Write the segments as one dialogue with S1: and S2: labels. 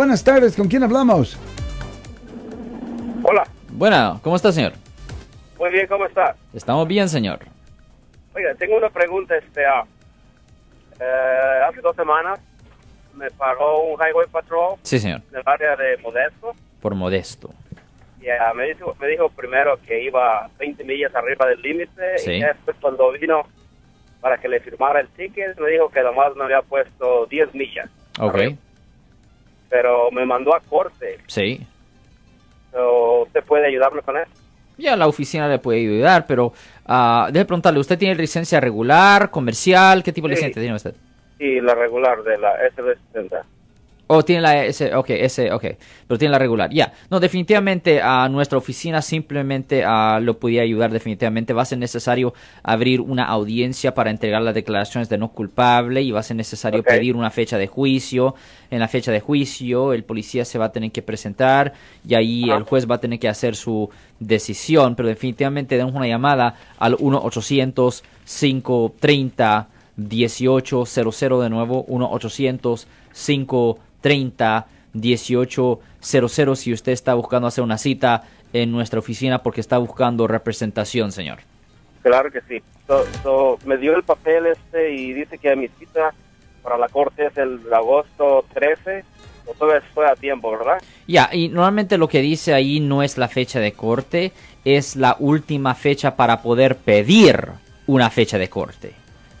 S1: Buenas tardes, ¿con quién hablamos?
S2: Hola,
S3: Bueno, ¿cómo está, señor?
S2: muy bien, ¿cómo está?
S3: Estamos bien, señor.
S2: Oiga, tengo una pregunta. Este, ah, eh, hace dos semanas me pagó un Highway Patrol
S3: Sí, señor.
S2: en el área de Modesto
S3: Por modesto.
S2: y ah, me, dijo, me dijo primero que iba 20 millas arriba del límite
S3: Sí.
S2: y después cuando vino para que le firmara el ticket me dijo que nomás me había puesto 10 millas.
S3: Ok.
S2: arriba. Pero me mandó a corte.
S3: Sí.
S2: So, ¿Usted puede ayudarme con eso?
S3: Ya la oficina le puede ayudar, pero ah, déjeme preguntarle, ¿usted tiene licencia regular, comercial? ¿Qué tipo de
S2: Sí.
S3: licencia tiene usted?
S2: Y la regular de la SB70.
S3: Oh, tiene la S, ok, S, ok, pero tiene la regular, ya. No, definitivamente a nuestra oficina simplemente ah, lo podía ayudar, definitivamente va a ser necesario abrir una audiencia para entregar las declaraciones de no culpable y va a ser necesario pedir una fecha de juicio. En la fecha de juicio el policía se va a tener que presentar y ahí el juez va a tener que hacer su decisión, pero definitivamente den una llamada al 1-800-530-1800 de nuevo, 1-800-530-1800 si usted está buscando hacer una cita en nuestra oficina porque está buscando representación, señor.
S2: Claro que sí. So- so, me dio el papel este y dice que mi cita para la corte es el agosto 13. O todavía estoy a tiempo, ¿verdad?
S3: Ya, y normalmente lo que dice ahí no es la fecha de corte, es la última fecha para poder pedir una fecha de corte.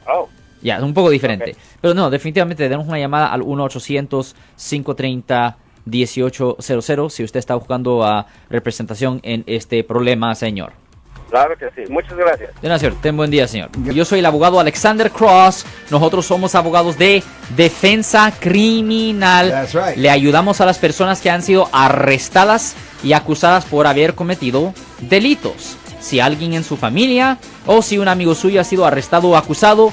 S2: Oh,
S3: Ya, es un poco diferente. Pero no, definitivamente denos una llamada al 1-800-530-1800 si usted está buscando ah, representación en este problema, señor.
S2: claro que sí. Muchas gracias.
S3: De nada, señor. Ten buen día, señor. Yo soy el abogado Alexander Cross. Nosotros somos abogados de defensa criminal.
S1: That's right.
S3: Le ayudamos a las personas que han sido arrestadas y acusadas por haber cometido delitos. Si alguien en su familia o si un amigo suyo ha sido arrestado o acusado,